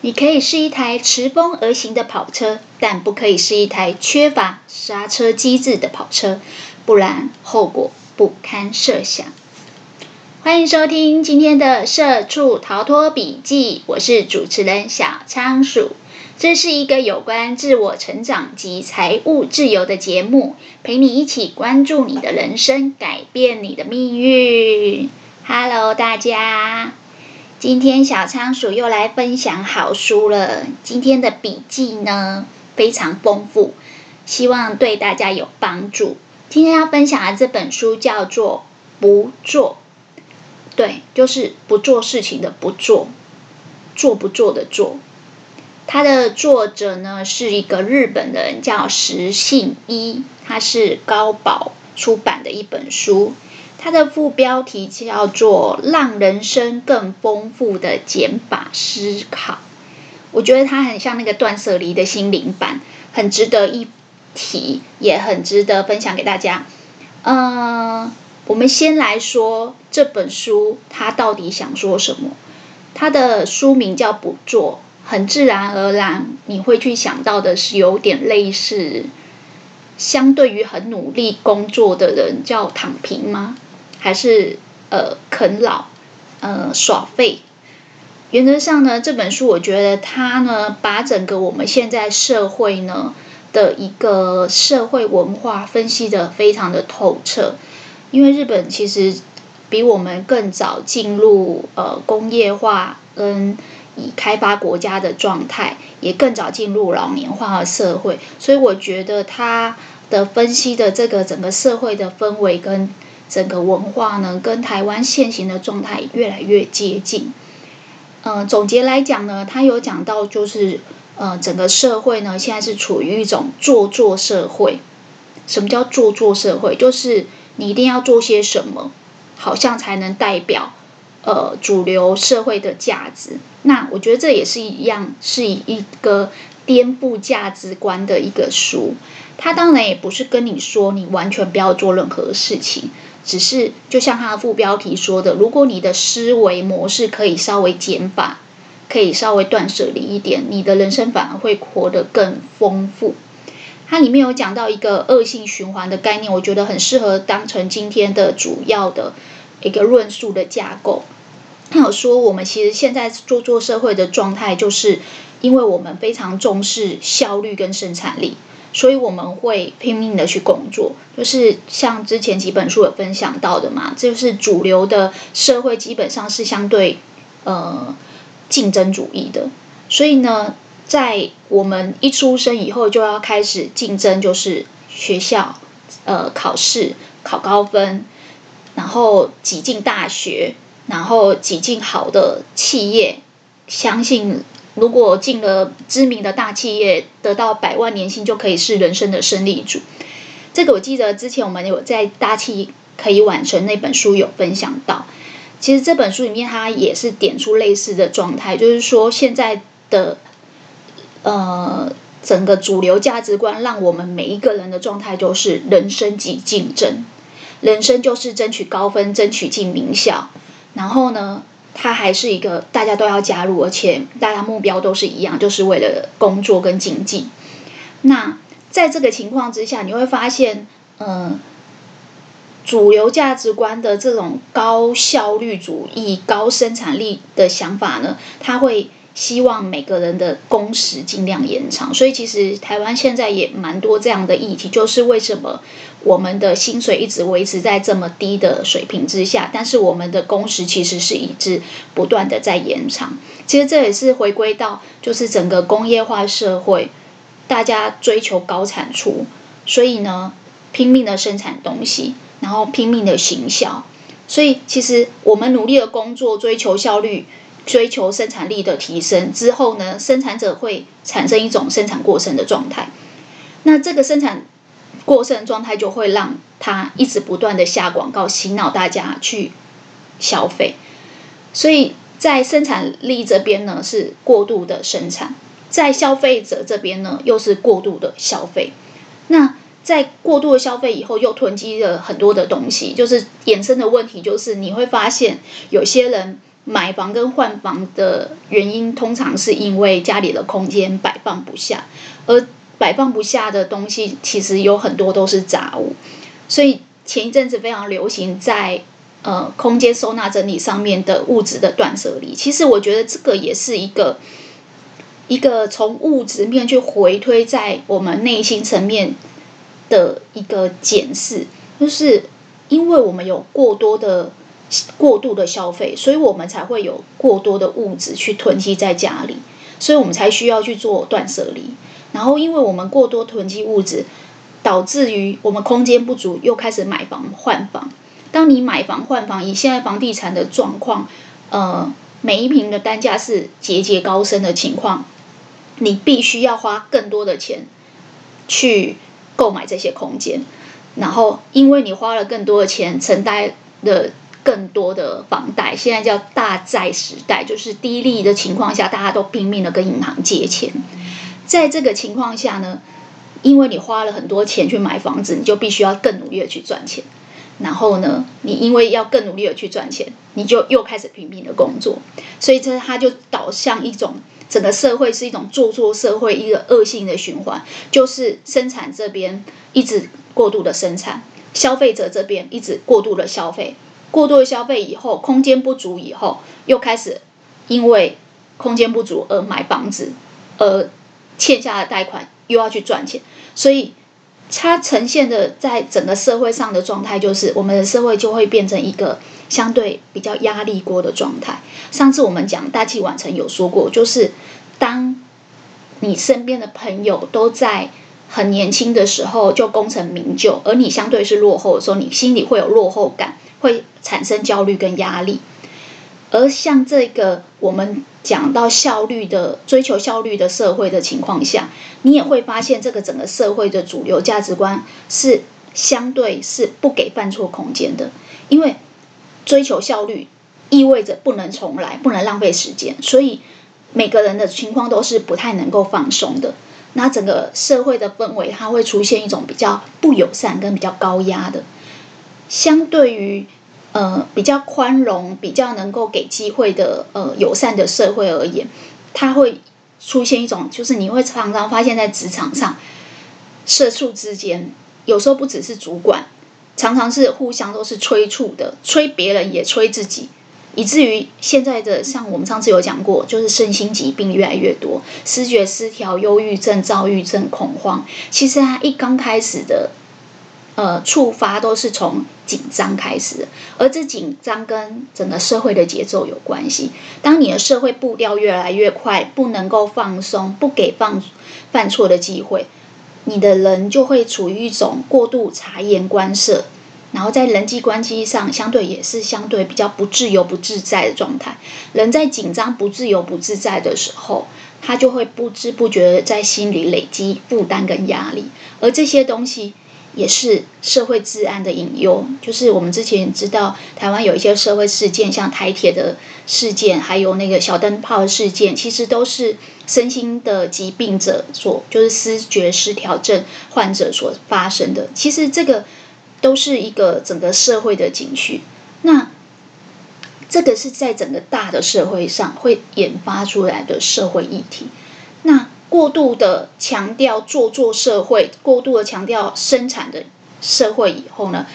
你可以是一台驰风而行的跑车，但不可以是一台缺乏刹车机制的跑车，不然后果不堪设想。欢迎收听今天的《社畜逃脱笔记》，我是主持人小仓鼠。这是一个有关自我成长及财务自由的节目，陪你一起关注你的人生，改变你的命运。Hello，大家。今天小仓鼠又来分享好书了。今天的笔记呢，非常丰富，希望对大家有帮助。今天要分享的这本书叫做《不做》，对，就是不做事情的不做，做不做的做。它的作者呢是一个日本人，叫石信一，他是高宝出版的一本书。它的副标题叫做“让人生更丰富的减法思考”，我觉得它很像那个断舍离的心灵版，很值得一提，也很值得分享给大家。嗯，我们先来说这本书，它到底想说什么？它的书名叫“不做”，很自然而然你会去想到的是有点类似，相对于很努力工作的人叫躺平吗？还是呃啃老，呃耍废。原则上呢，这本书我觉得它呢，把整个我们现在社会呢的一个社会文化分析得非常的透彻。因为日本其实比我们更早进入呃工业化跟以开发国家的状态，也更早进入老年化的社会，所以我觉得它的分析的这个整个社会的氛围跟。整个文化呢，跟台湾现行的状态越来越接近。呃，总结来讲呢，他有讲到，就是呃，整个社会呢，现在是处于一种做作社会。什么叫做作社会？就是你一定要做些什么，好像才能代表呃主流社会的价值。那我觉得这也是一样，是以一个颠覆价值观的一个书。他当然也不是跟你说你完全不要做任何事情。只是就像他的副标题说的，如果你的思维模式可以稍微减法，可以稍微断舍离一点，你的人生反而会活得更丰富。它里面有讲到一个恶性循环的概念，我觉得很适合当成今天的主要的一个论述的架构。他有说，我们其实现在做做社会的状态，就是因为我们非常重视效率跟生产力。所以我们会拼命的去工作，就是像之前几本书有分享到的嘛，就是主流的社会基本上是相对呃竞争主义的，所以呢，在我们一出生以后就要开始竞争，就是学校呃考试考高分，然后挤进大学，然后挤进好的企业，相信。如果进了知名的大企业，得到百万年薪，就可以是人生的胜利组。这个我记得之前我们有在《大器可以晚成》那本书有分享到。其实这本书里面，它也是点出类似的状态，就是说现在的呃整个主流价值观，让我们每一个人的状态就是人生即竞争，人生就是争取高分，争取进名校，然后呢，它还是一个大家都要加入，而且大家目标都是一样，就是为了工作跟经济。那在这个情况之下，你会发现，嗯、主流价值观的这种高效率主义、高生产力的想法呢，它会。希望每个人的工时尽量延长，所以其实台湾现在也蛮多这样的议题，就是为什么我们的薪水一直维持在这么低的水平之下，但是我们的工时其实是一直不断的在延长。其实这也是回归到就是整个工业化社会，大家追求高产出，所以呢拼命的生产东西，然后拼命的行销，所以其实我们努力的工作，追求效率。追求生产力的提升之后呢，生产者会产生一种生产过剩的状态。那这个生产过剩状态就会让他一直不断的下广告，洗脑大家去消费。所以在生产力这边呢是过度的生产，在消费者这边呢又是过度的消费。那在过度的消费以后，又囤积了很多的东西，就是衍生的问题就是你会发现有些人。买房跟换房的原因，通常是因为家里的空间摆放不下，而摆放不下的东西，其实有很多都是杂物。所以前一阵子非常流行在呃空间收纳整理上面的物质的断舍离。其实我觉得这个也是一个一个从物质面去回推在我们内心层面的一个检视，就是因为我们有过多的。过度的消费，所以我们才会有过多的物质去囤积在家里，所以我们才需要去做断舍离。然后，因为我们过多囤积物质，导致于我们空间不足，又开始买房换房。当你买房换房，以现在房地产的状况，呃，每一平的单价是节节高升的情况，你必须要花更多的钱去购买这些空间。然后，因为你花了更多的钱承担的。更多的房贷，现在叫大债时代，就是低利的情况下，大家都拼命的跟银行借钱。在这个情况下呢，因为你花了很多钱去买房子，你就必须要更努力的去赚钱。然后呢，你因为要更努力的去赚钱，你就又开始拼命的工作。所以这它就导向一种整个社会是一种做作社会，一个恶性的循环，就是生产这边一直过度的生产，消费者这边一直过度的消费。过度的消费以后，空间不足以后，又开始因为空间不足而买房子，而欠下的贷款又要去赚钱，所以它呈现的在整个社会上的状态，就是我们的社会就会变成一个相对比较压力锅的状态。上次我们讲大器晚成有说过，就是当你身边的朋友都在很年轻的时候就功成名就，而你相对是落后的时候，你心里会有落后感。会产生焦虑跟压力，而像这个我们讲到效率的追求效率的社会的情况下，你也会发现这个整个社会的主流价值观是相对是不给犯错空间的，因为追求效率意味着不能重来，不能浪费时间，所以每个人的情况都是不太能够放松的。那整个社会的氛围，它会出现一种比较不友善跟比较高压的。相对于呃比较宽容、比较能够给机会的呃友善的社会而言，它会出现一种，就是你会常常发现，在职场上，社畜之间有时候不只是主管，常常是互相都是催促的，催别人也催自己，以至于现在的像我们上次有讲过，就是身心疾病越来越多，思觉失调、忧郁症、躁郁症、恐慌，其实它一刚开始的。呃，触发都是从紧张开始，而这紧张跟整个社会的节奏有关系。当你的社会步调越来越快，不能够放松，不给放犯错的机会，你的人就会处于一种过度察言观色，然后在人际关系上相对也是相对比较不自由、不自在的状态。人在紧张、不自由、不自在的时候，他就会不知不觉的在心里累积负担跟压力，而这些东西。也是社会治安的隐忧，就是我们之前知道台湾有一些社会事件，像台铁的事件，还有那个小灯泡事件，其实都是身心的疾病者所，就是思觉失调症患者所发生的。其实这个都是一个整个社会的警讯。那这个是在整个大的社会上会引发出来的社会议题。过度的强调做作社会，过度的强调生产的社会以后呢，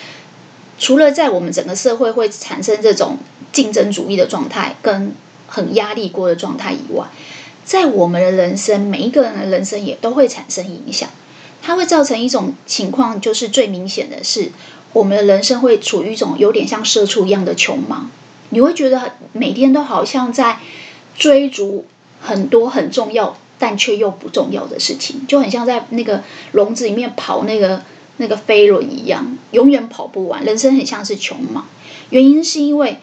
除了在我们整个社会会产生这种竞争主义的状态跟很压力锅的状态以外，在我们的人生，每一个人的人生也都会产生影响。它会造成一种情况，就是最明显的是，我们的人生会处于一种有点像社畜一样的穷忙。你会觉得每天都好像在追逐很多很重要。但却又不重要的事情，就很像在那个笼子里面跑那个那个飞轮一样，永远跑不完。人生很像是穷忙，原因是因为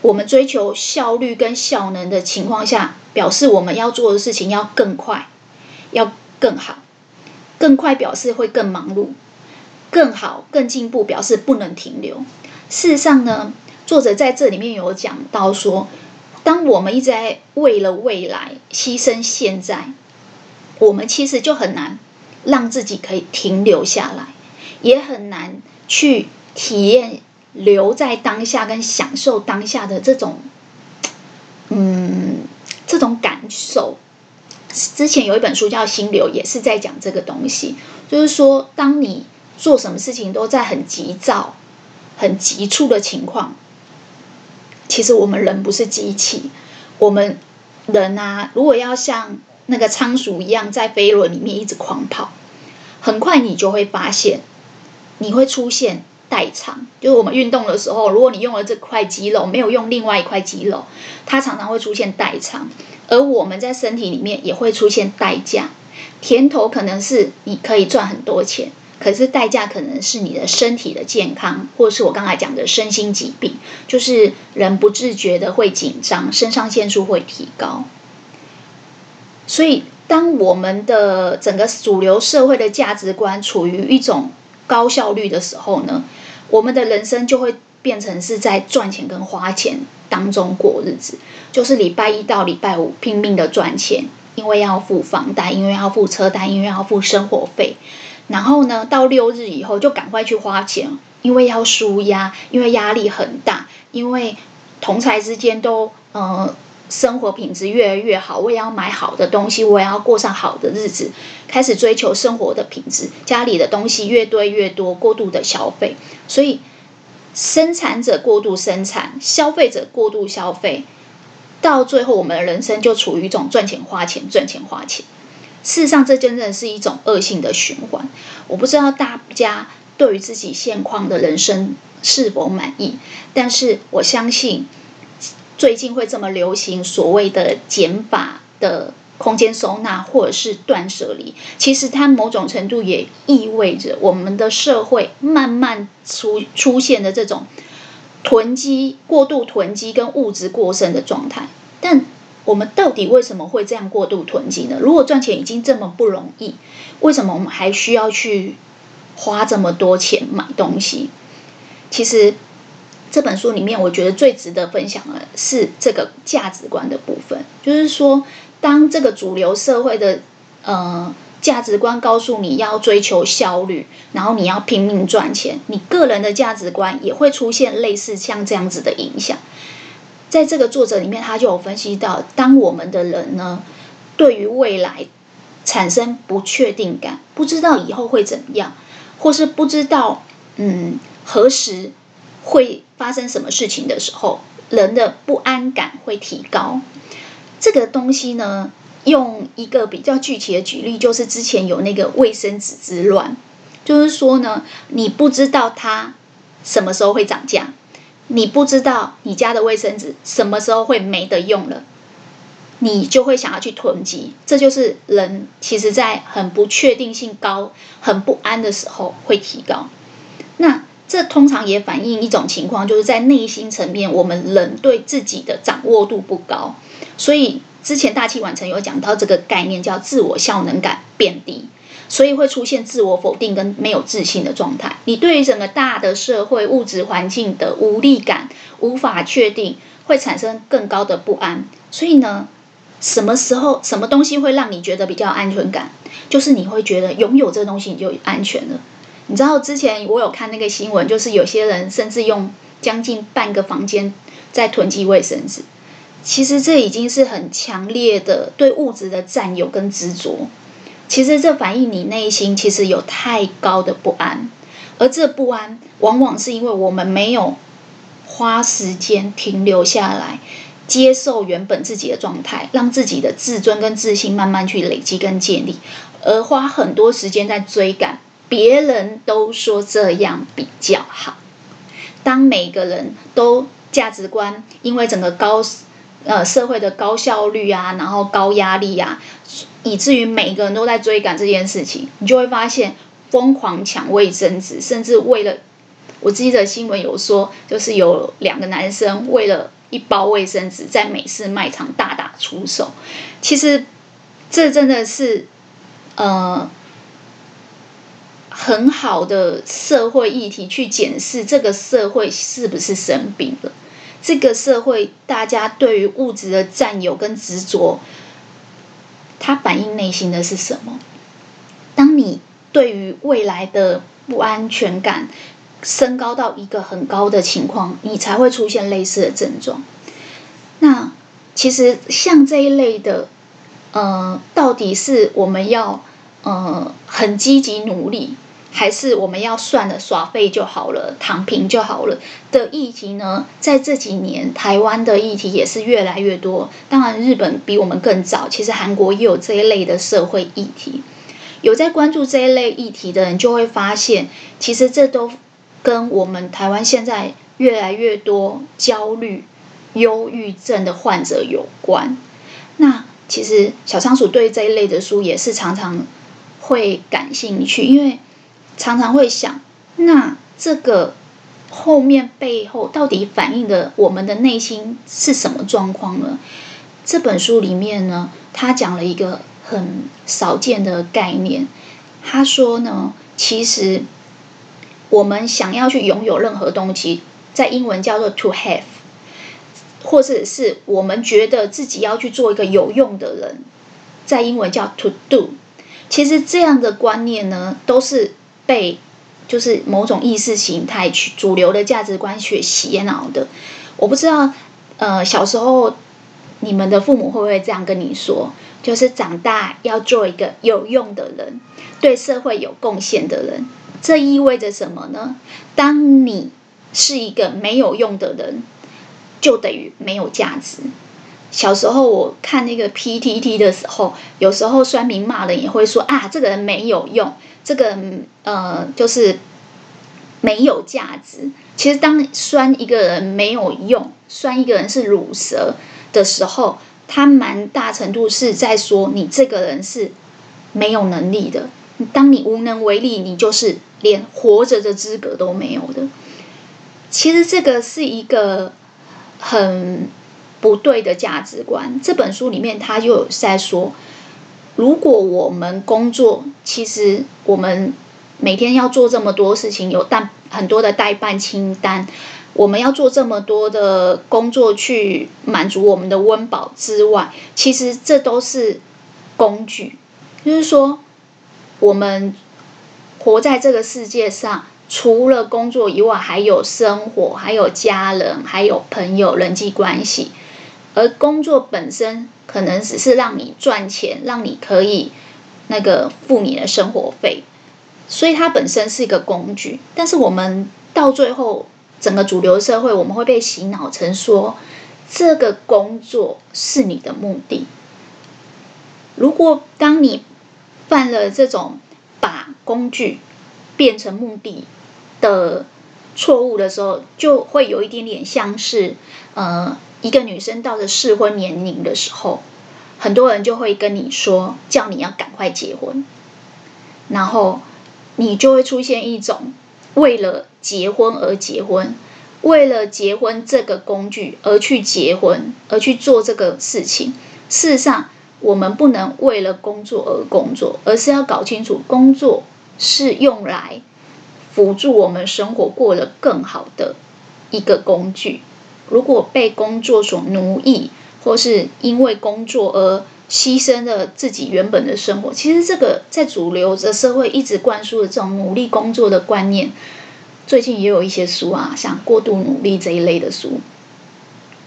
我们追求效率跟效能的情况下，表示我们要做的事情要更快，要更好。更快表示会更忙碌，更好、更进步表示不能停留。事实上呢，作者在这里面有讲到说。当我们一直在为了未来牺牲现在，我们其实就很难让自己可以停留下来，也很难去体验留在当下跟享受当下的这种嗯，这种感受。之前有一本书叫《心流》，也是在讲这个东西，就是说，当你做什么事情都在很急躁、很急促的情况，其实我们人不是机器，我们人啊，如果要像那个仓鼠一样在飞轮里面一直狂跑，很快你就会发现，你会出现。代偿就是我们运动的时候，如果你用了这块肌肉，没有用另外一块肌肉，它常常会出现代偿。而我们在身体里面也会出现代价。甜头可能是你可以赚很多钱，可是代价可能是你的身体的健康，或是我刚才讲的身心疾病，就是人不自觉的会紧张，肾上腺素会提高。所以，当我们的整个主流社会的价值观处于一种高效率的时候呢，我们的人生就会变成是在赚钱跟花钱当中过日子，就是礼拜一到礼拜五拼命的赚钱，因为要付房贷，因为要付车贷，因为要付生活费。然后呢，到六日以后就赶快去花钱，因为要舒压，因为压力很大，因为同财之间都呃。生活品质越来越好，我也要买好的东西，我也要过上好的日子，开始追求生活的品质。家里的东西越堆越多，过度的消费，所以生产者过度生产，消费者过度消费，到最后我们的人生就处于一种赚钱花钱、赚钱花钱。事实上，这真的是一种恶性的循环。我不知道大家对于自己现况的人生是否满意，但是我相信。最近会这么流行所谓的减法的空间收纳，或者是断舍离，其实它某种程度也意味着我们的社会慢慢出出现的这种囤积、过度囤积跟物质过剩的状态。但我们到底为什么会这样过度囤积呢？如果赚钱已经这么不容易，为什么我们还需要去花这么多钱买东西？其实。这本书里面，我觉得最值得分享的是这个价值观的部分。就是说，当这个主流社会的呃价值观告诉你要追求效率，然后你要拼命赚钱，你个人的价值观也会出现类似像这样子的影响。在这个作者里面，他就有分析到，当我们的人呢，对于未来产生不确定感，不知道以后会怎么样，或是不知道嗯何时。会发生什么事情的时候，人的不安感会提高。这个东西呢，用一个比较具体的举例，就是之前有那个卫生纸之乱，就是说呢，你不知道它什么时候会涨价，你不知道你家的卫生纸什么时候会没得用了，你就会想要去囤积。这就是人其实在很不确定性高、很不安的时候会提高。那这通常也反映一种情况，就是在内心层面，我们人对自己的掌握度不高。所以之前大器晚成有讲到这个概念，叫自我效能感变低，所以会出现自我否定跟没有自信的状态。你对于整个大的社会物质环境的无力感、无法确定，会产生更高的不安。所以呢，什么时候什么东西会让你觉得比较安全感？就是你会觉得拥有这东西你就安全了。你知道之前我有看那个新闻，就是有些人甚至用将近半个房间在囤积卫生纸。其实这已经是很强烈的对物质的占有跟执着。其实这反映你内心其实有太高的不安，而这不安往往是因为我们没有花时间停留下来，接受原本自己的状态，让自己的自尊跟自信慢慢去累积跟建立，而花很多时间在追赶。别人都说这样比较好。当每个人都价值观因为整个高呃社会的高效率啊，然后高压力啊，以至于每个人都在追赶这件事情，你就会发现疯狂抢卫生纸，甚至为了我记得新闻有说，就是有两个男生为了一包卫生纸在美式卖场大打出手。其实这真的是呃。很好的社会议题去检视这个社会是不是生病了？这个社会大家对于物质的占有跟执着，它反映内心的是什么？当你对于未来的不安全感升高到一个很高的情况，你才会出现类似的症状。那其实像这一类的呃，到底是我们要呃很积极努力，还是我们要算了耍废就好了，躺平就好了的议题呢？在这几年，台湾的议题也是越来越多。当然，日本比我们更早，其实韩国也有这一类的社会议题。有在关注这一类议题的人，就会发现，其实这都跟我们台湾现在越来越多焦虑、忧郁症的患者有关。那其实小仓鼠对这一类的书也是常常会感兴趣，因为常常会想，那这个后面背后到底反映的我们的内心是什么状况呢？这本书里面呢，他讲了一个很少见的概念，他说呢，其实我们想要去拥有任何东西，在英文叫做 to have，或者是我们觉得自己要去做一个有用的人，在英文叫 to do。其实这样的观念呢，都是。被就是某种意识形态去主流的价值观去洗脑的，我不知道，呃，小时候你们的父母会不会这样跟你说？就是长大要做一个有用的人，对社会有贡献的人。这意味着什么呢？当你是一个没有用的人，就等于没有价值。小时候我看那个 PTT 的时候，有时候酸民骂人也会说啊，这个人没有用。这个呃，就是没有价值。其实，当酸一个人没有用，酸一个人是鲁蛇的时候，他蛮大程度是在说你这个人是没有能力的。当你无能为力，你就是连活着的资格都没有的。其实，这个是一个很不对的价值观。这本书里面，他就在说。如果我们工作，其实我们每天要做这么多事情，有但很多的代办清单，我们要做这么多的工作去满足我们的温饱之外，其实这都是工具。就是说，我们活在这个世界上，除了工作以外，还有生活，还有家人，还有朋友，人际关系。而工作本身可能只是让你赚钱，让你可以那个付你的生活费，所以它本身是一个工具。但是我们到最后，整个主流社会，我们会被洗脑成说，这个工作是你的目的。如果当你犯了这种把工具变成目的的错误的时候，就会有一点点像是呃。一个女生到了适婚年龄的时候，很多人就会跟你说，叫你要赶快结婚，然后你就会出现一种为了结婚而结婚，为了结婚这个工具而去结婚，而去做这个事情。事实上，我们不能为了工作而工作，而是要搞清楚，工作是用来辅助我们生活过得更好的一个工具。如果被工作所奴役，或是因为工作而牺牲了自己原本的生活，其实这个在主流的社会一直灌输的这种努力工作的观念，最近也有一些书啊，像《过度努力》这一类的书，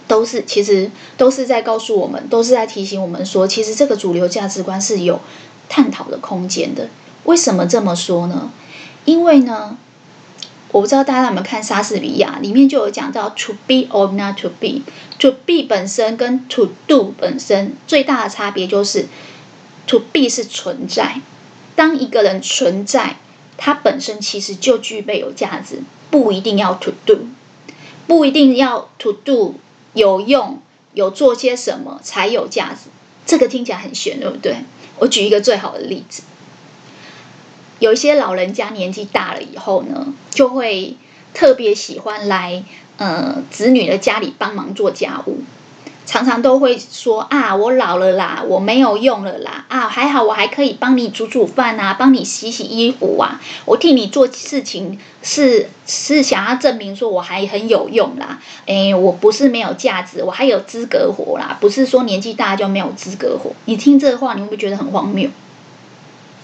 都是其实都是在告诉我们，都是在提醒我们说，其实这个主流价值观是有探讨的空间的。为什么这么说呢？因为呢，我不知道大家有没有看莎士比亚，里面就有讲到 to be or not to be。to be 本身跟 to do 本身最大的差别就是 to be 是存在。当一个人存在，他本身其实就具备有价值，不一定要 to do，不一定要 to do 有用，有做些什么才有价值。这个听起来很玄，对不对？我举一个最好的例子。有一些老人家年纪大了以后呢，就会特别喜欢来呃子女的家里帮忙做家务，常常都会说啊，我老了啦，我没有用了啦，啊，还好我还可以帮你煮煮饭啊，帮你洗洗衣服啊，我替你做事情是是想要证明说我还很有用啦，诶，我不是没有价值，我还有资格活啦，不是说年纪大就没有资格活。你听这话，你会不会觉得很荒谬？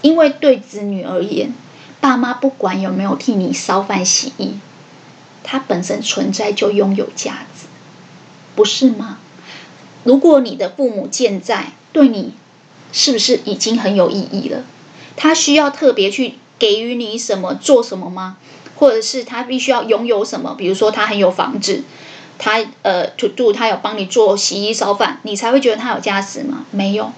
因为对子女而言，爸妈不管有没有替你烧饭洗衣，他本身存在就拥有价值，不是吗？如果你的父母健在，对你是不是已经很有意义了？他需要特别去给予你什么，做什么吗？或者是他必须要拥有什么？比如说他很有房子，他呃 to do，他有帮你做洗衣烧饭，你才会觉得他有价值吗？没有。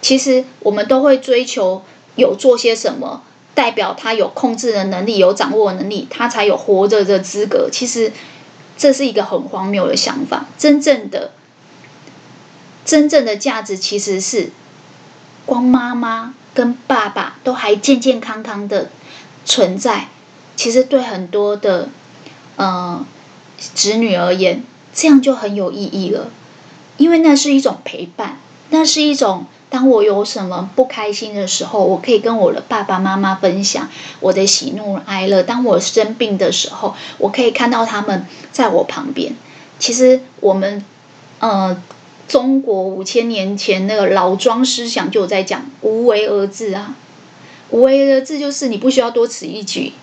其实我们都会追求有做些什么，代表他有控制的能力，有掌握能力，他才有活着的资格。其实这是一个很荒谬的想法。真正的真正的价值其实是光妈妈跟爸爸都还健健康康的存在。其实对很多的呃子女而言，这样就很有意义了，因为那是一种陪伴，那是一种。当我有什么不开心的时候，我可以跟我的爸爸妈妈分享我的喜怒哀乐。当我生病的时候，我可以看到他们在我旁边。其实我们，呃，中国五千年前那个老庄思想就在讲无为而治啊，无为而治就是你不需要多此一举，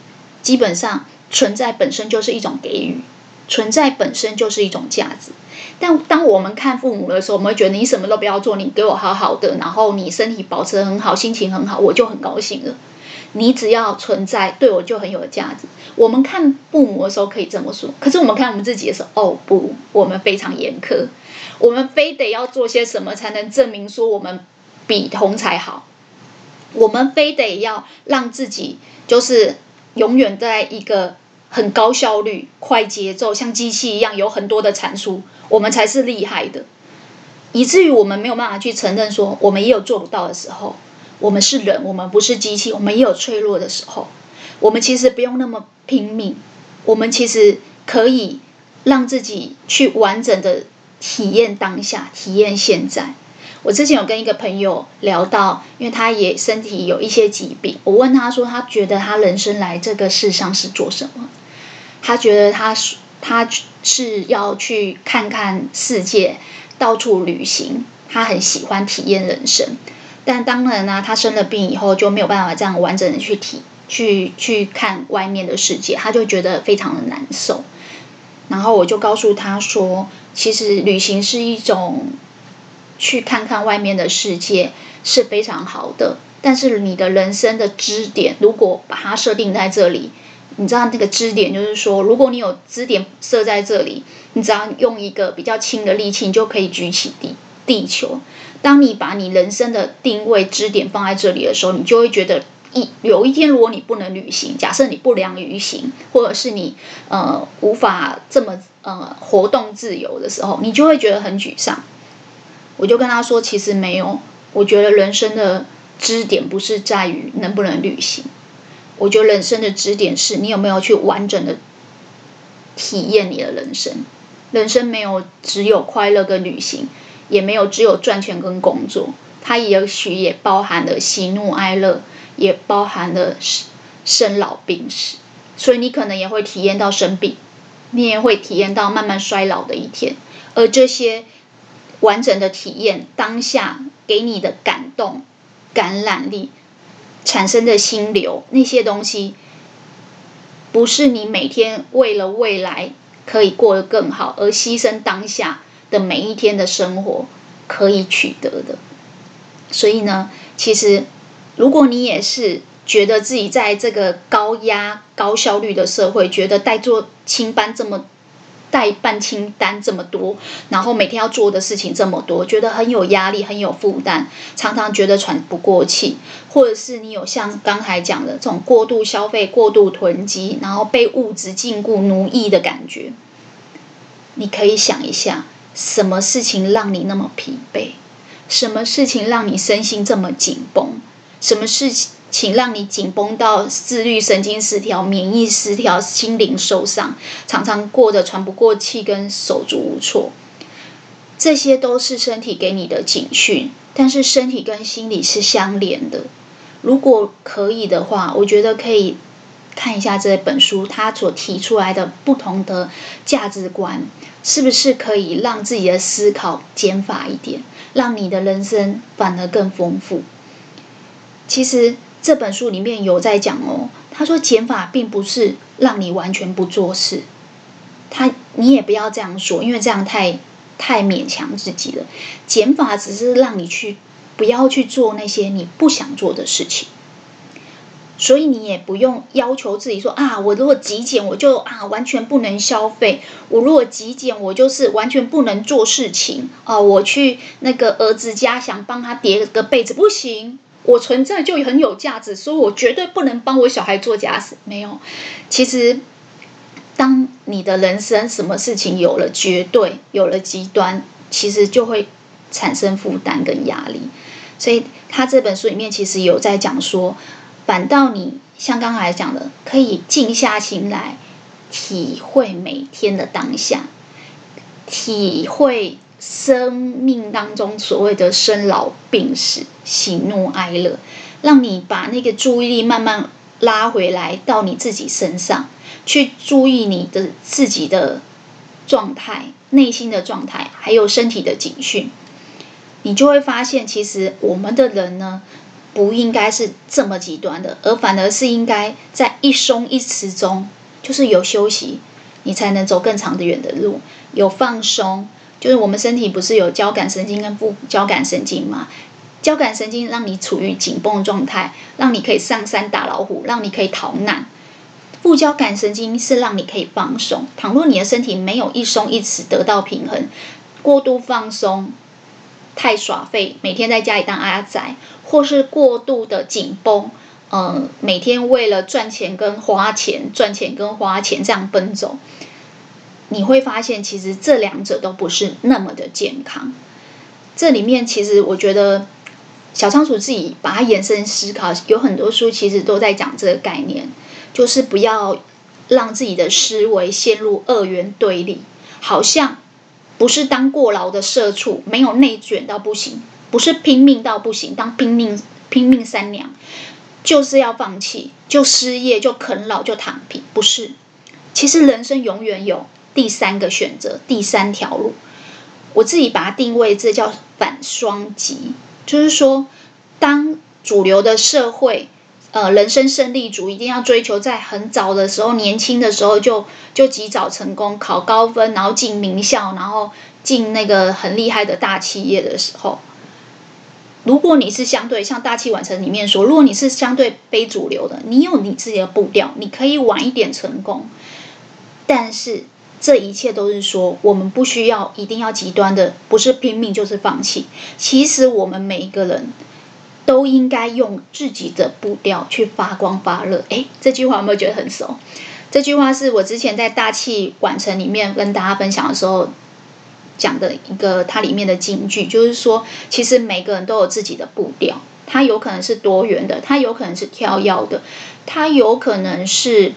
基本上存在本身就是一种给予，存在本身就是一种价值。但当我们看父母的时候，我们觉得你什么都不要做，你给我好好的，然后你身体保持得很好，心情很好，我就很高兴了。你只要存在，对我就很有价值。我们看父母的时候可以这么说，可是我们看我们自己的时候，哦不，我们非常严苛，我们非得要做些什么才能证明说我们比同才好，我们非得要让自己就是永远在一个。很高效率、快节奏，像机器一样有很多的产出，我们才是厉害的，以至于我们没有办法去承认说，我们也有做不到的时候。我们是人，我们不是机器，我们也有脆弱的时候。我们其实不用那么拼命，我们其实可以让自己去完整的体验当下，体验现在。我之前有跟一个朋友聊到，因为他也身体有一些疾病，我问他说，他觉得他人生来这个世上是做什么？他觉得他是他是要去看看世界，到处旅行。他很喜欢体验人生，但当然呢，他生了病以后就没有办法这样完整的去体去去看外面的世界，他就觉得非常的难受。然后我就告诉他说，其实旅行是一种去看看外面的世界是非常好的，但是你的人生的支点如果把它设定在这里。你知道那个支点，就是说，如果你有支点设在这里，你只要用一个比较轻的力气，你就可以举起地地球。当你把你人生的定位支点放在这里的时候，你就会觉得一有一天，如果你不能旅行，假设你不良于行，或者是你呃无法这么呃活动自由的时候，你就会觉得很沮丧。我就跟他说，其实没有，我觉得人生的支点不是在于能不能旅行。我觉得人生的支点是你有没有去完整的体验你的人生。人生没有只有快乐跟旅行，也没有只有赚钱跟工作，它也许也包含了喜怒哀乐，也包含了生老病死。所以你可能也会体验到生病，你也会体验到慢慢衰老的一天。而这些完整的体验，当下给你的感动、感染力。产生的心流，那些东西，不是你每天为了未来可以过得更好而牺牲当下的每一天的生活可以取得的。所以呢，其实如果你也是觉得自己在这个高压、高效率的社会，觉得带做清班这么。代办清单这么多，然后每天要做的事情这么多，觉得很有压力，很有负担，常常觉得喘不过气，或者是你有像刚才讲的这种过度消费、过度囤积，然后被物质禁锢、奴役的感觉，你可以想一下，什么事情让你那么疲惫？什么事情让你身心这么紧绷？什么事情？请让你紧绷到自律神经失调、免疫失调、心灵受伤，常常过得喘不过气跟手足无措，这些都是身体给你的警讯。但是身体跟心理是相连的。如果可以的话，我觉得可以看一下这本书，它所提出来的不同的价值观，是不是可以让自己的思考减法一点，让你的人生反而更丰富。其实。这本书里面有在讲哦，他说减法并不是让你完全不做事，他你也不要这样说，因为这样太太勉强自己了。减法只是让你去不要去做那些你不想做的事情。所以你也不用要求自己说啊，我如果极简，我就啊完全不能消费；我如果极简，我就是完全不能做事情啊。我去那个儿子家想帮他叠个被子，不行，我存在就很有价值，所以我绝对不能帮我小孩做家事。没有，其实当你的人生什么事情有了绝对，有了极端，其实就会产生负担跟压力。所以他这本书里面其实有在讲说。反倒你像刚才讲的，可以静下心来，体会每天的当下，体会生命当中所谓的生老病死、喜怒哀乐，让你把那个注意力慢慢拉回来到你自己身上，去注意你的自己的状态、内心的状态，还有身体的警讯，你就会发现，其实我们的人呢。不应该是这么极端的，而反而是应该在一松一弛中，就是有休息，你才能走更长的远的路。有放松，就是我们身体不是有交感神经跟副交感神经吗？交感神经让你处于紧绷状态，让你可以上山打老虎，让你可以逃难。副交感神经是让你可以放松。倘若你的身体没有一松一弛得到平衡，过度放松，太耍废，每天在家里当阿宅。或是过度的紧绷，嗯、每天为了赚钱跟花钱、赚钱跟花钱这样奔走，你会发现其实这两者都不是那么的健康。这里面其实我觉得小仓鼠自己把它延伸思考，有很多书其实都在讲这个概念，就是不要让自己的思维陷入二元对立，好像不是当过劳的社畜，没有内卷到不行。不是拼命到不行，当拼命拼命三娘，就是要放弃，就失业，就啃老，就躺平。不是，其实人生永远有第三个选择，第三条路。我自己把它定位，这叫反双极，就是说，当主流的社会，呃，人生胜利组一定要追求在很早的时候，年轻的时候就就及早成功，考高分，然后进名校，然后进那个很厉害的大企业的时候。如果你是相对像大器晚成里面说，如果你是相对非主流的，你有你自己的步调，你可以晚一点成功。但是这一切都是说，我们不需要一定要极端的，不是拼命就是放弃。其实我们每一个人都应该用自己的步调去发光发热。诶，这句话有没有觉得很熟？这句话是我之前在大器晚成里面跟大家分享的时候。讲的一个它里面的金句，就是说，其实每个人都有自己的步调，它有可能是多元的，它有可能是跳跃的，它有可能是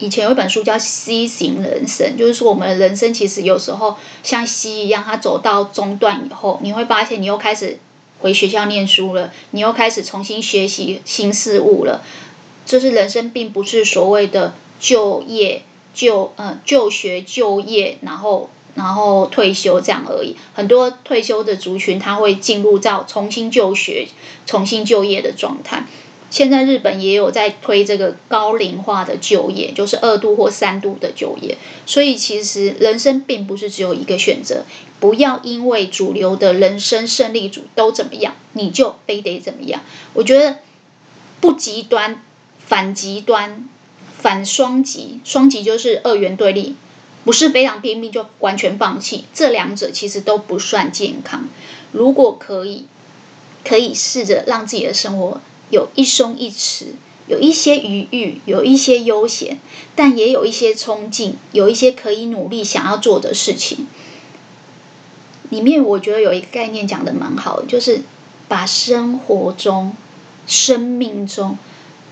以前有一本书叫《C 型人生》，就是说我们的人生其实有时候像 C 一样，它走到中段以后，你会发现你又开始回学校念书了，你又开始重新学习新事物了，就是人生并不是所谓的就业就嗯就学就业，然后。然后退休这样而已，很多退休的族群他会进入到重新就学、重新就业的状态。现在日本也有在推这个高龄化的就业，就是二度或三度的就业。所以其实人生并不是只有一个选择，不要因为主流的人生胜利组都怎么样，你就非得怎么样。我觉得不极端，反极端，反双极，双极就是二元对立。不是非常拼命就完全放弃，这两者其实都不算健康。如果可以，可以试着让自己的生活有一松一弛，有一些余裕，有一些悠闲，但也有一些冲劲，有一些可以努力想要做的事情。里面我觉得有一个概念讲的蛮好的，就是把生活中、生命中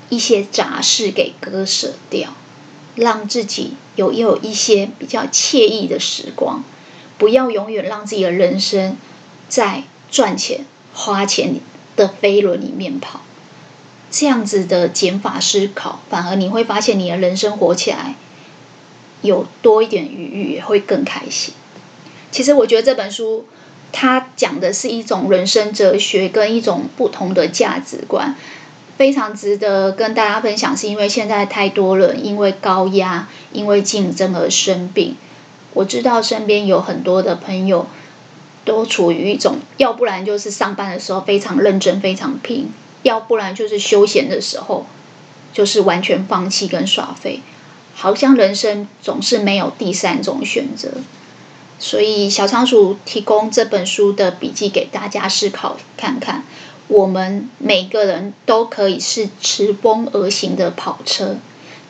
一些杂事给割舍掉。让自己有有一些比较惬意的时光，不要永远让自己的人生在赚钱、花钱的飞轮里面跑。这样子的减法思考，反而你会发现你的人生活起来有多一点余裕，也会更开心。其实我觉得这本书它讲的是一种人生哲学跟一种不同的价值观。非常值得跟大家分享，是因为现在太多人因为高压、因为竞争而生病。我知道身边有很多的朋友都处于一种，要不然就是上班的时候非常认真、非常拼，要不然就是休闲的时候就是完全放弃跟耍废，好像人生总是没有第三种选择。所以小仓鼠提供这本书的笔记给大家思考看看，我们每个人都可以是驰风而行的跑车，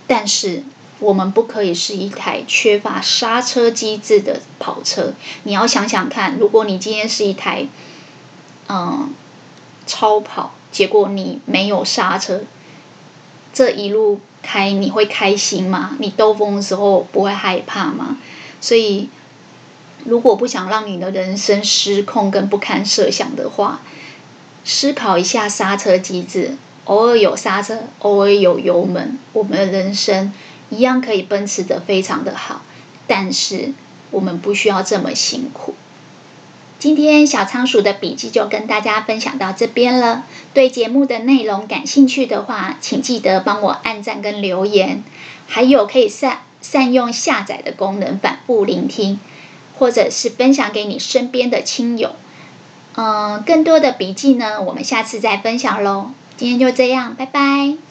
但是。我们不可以是一台缺乏刹车机制的跑车。你要想想看，如果你今天是一台，嗯，超跑，结果你没有刹车，这一路开你会开心吗？你兜风的时候不会害怕吗？所以，如果不想让你的人生失控跟不堪设想的话，思考一下刹车机制，偶尔有刹车，偶尔有油门，我们的人生。一样可以奔驰的非常的好，但是我们不需要这么辛苦。今天小仓鼠的笔记就跟大家分享到这边了。对节目的内容感兴趣的话，请记得帮我按赞跟留言，还有可以善善用下载的功能反复聆听，或者是分享给你身边的亲友。嗯，更多的笔记呢，我们下次再分享喽。今天就这样，拜拜。